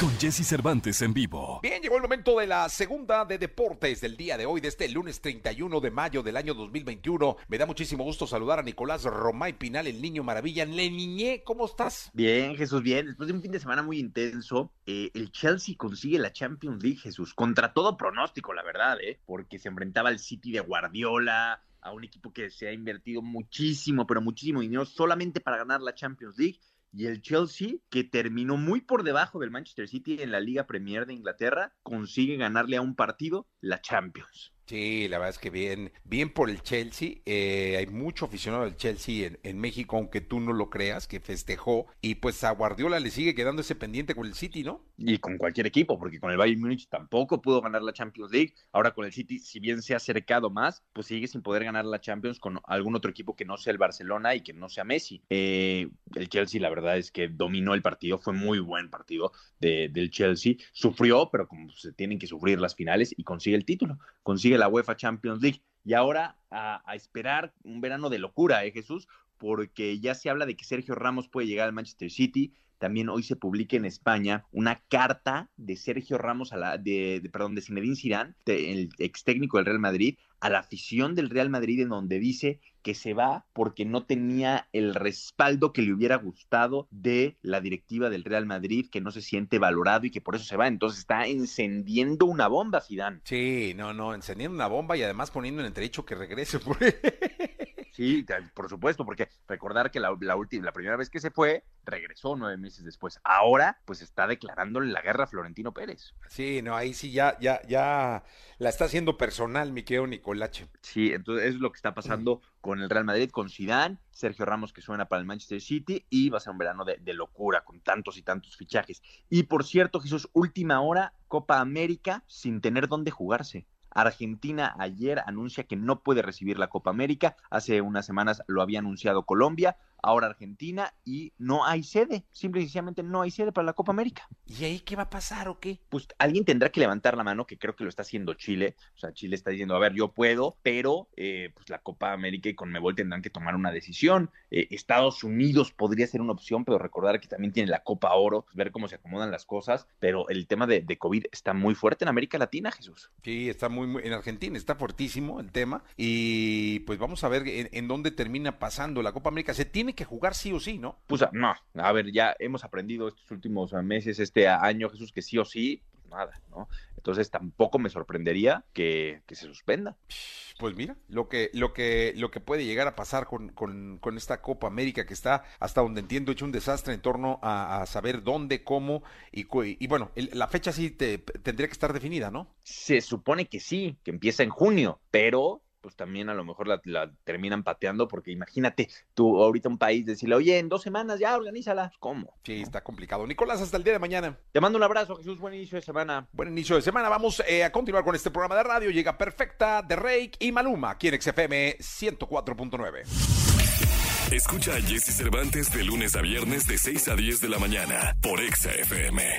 Con Jesse Cervantes en vivo. Bien, llegó el momento de la segunda de deportes del día de hoy, de este lunes 31 de mayo del año 2021. Me da muchísimo gusto saludar a Nicolás Romay Pinal, el niño maravilla. Le niñé, ¿cómo estás? Bien, Jesús, bien. Después de un fin de semana muy intenso, eh, el Chelsea consigue la Champions League, Jesús, contra todo pronóstico, la verdad, ¿eh? porque se enfrentaba al City de Guardiola, a un equipo que se ha invertido muchísimo, pero muchísimo dinero solamente para ganar la Champions League. Y el Chelsea, que terminó muy por debajo del Manchester City en la Liga Premier de Inglaterra, consigue ganarle a un partido la Champions. Sí, la verdad es que bien, bien por el Chelsea. Eh, hay mucho aficionado del Chelsea en, México, aunque tú no lo creas, que festejó. Y pues a Guardiola le sigue quedando ese pendiente con el City, ¿no? Y con cualquier equipo, porque con el Bayern Múnich tampoco pudo ganar la Champions League. Ahora con el City, si bien se ha acercado más, pues sigue sin poder ganar la Champions con algún otro equipo que no sea el Barcelona y que no sea Messi. Eh, el Chelsea, la verdad es que dominó el partido, fue muy buen partido de, del Chelsea. Sufrió, pero como se tienen que sufrir las finales y consigue el título. Consigue la UEFA Champions League. Y ahora a, a, esperar un verano de locura, ¿eh, Jesús? Porque ya se habla de que Sergio Ramos puede llegar al Manchester City. También hoy se publica en España una carta de Sergio Ramos, a la, de, perdón, de Zinedine Zidane, el ex técnico del Real Madrid, a la afición del Real Madrid, en donde dice que se va porque no tenía el respaldo que le hubiera gustado de la directiva del Real Madrid, que no se siente valorado y que por eso se va. Entonces está encendiendo una bomba, Zidane. Sí, no, no, encendiendo una bomba y además poniendo en entredicho que regrese. Por... Sí, por supuesto, porque recordar que la, la, última, la primera vez que se fue, regresó nueve meses después. Ahora, pues está declarándole la guerra a Florentino Pérez. Sí, no, ahí sí ya, ya, ya la está haciendo personal, mi querido Nicolache. Sí, entonces es lo que está pasando con el Real Madrid, con Zidane, Sergio Ramos que suena para el Manchester City y va a ser un verano de, de locura con tantos y tantos fichajes. Y por cierto, Jesús, última hora, Copa América sin tener dónde jugarse. Argentina ayer anuncia que no puede recibir la Copa América. Hace unas semanas lo había anunciado Colombia, ahora Argentina y no hay sede. Simple y sencillamente no hay sede para la Copa América. ¿Y ahí qué va a pasar o qué? Pues alguien tendrá que levantar la mano, que creo que lo está haciendo Chile. O sea, Chile está diciendo, a ver, yo puedo, pero eh, pues la Copa América y Conmebol tendrán que tomar una decisión. Eh, Estados Unidos podría ser una opción, pero recordar que también tiene la Copa Oro, ver cómo se acomodan las cosas. Pero el tema de, de COVID está muy fuerte en América Latina, Jesús. Sí, está muy, muy en Argentina está fuertísimo el tema. Y pues vamos a ver en, en dónde termina pasando la Copa América. Se tiene que jugar sí o sí, ¿no? Pues no, a ver, ya hemos aprendido estos últimos meses, este año, Jesús, que sí o sí, pues nada, ¿no? Entonces tampoco me sorprendería que, que se suspenda. Pues mira, lo que, lo que, lo que puede llegar a pasar con, con, con, esta Copa América que está, hasta donde entiendo, hecho un desastre en torno a, a saber dónde, cómo, y, y bueno, el, la fecha sí te, tendría que estar definida, ¿no? Se supone que sí, que empieza en junio, pero pues también a lo mejor la, la, terminan pateando, porque imagínate tú ahorita un país decirle, oye, en dos semanas ya organízala. ¿Cómo? Sí, está complicado. Nicolás, hasta el día de mañana. Te mando un abrazo, Jesús. Buen inicio de semana. Buen inicio de semana. Vamos eh, a continuar con este programa de radio. Llega Perfecta de Reik y Maluma, aquí en XFM 104.9. Escucha a Jesse Cervantes de lunes a viernes de 6 a 10 de la mañana por XFM.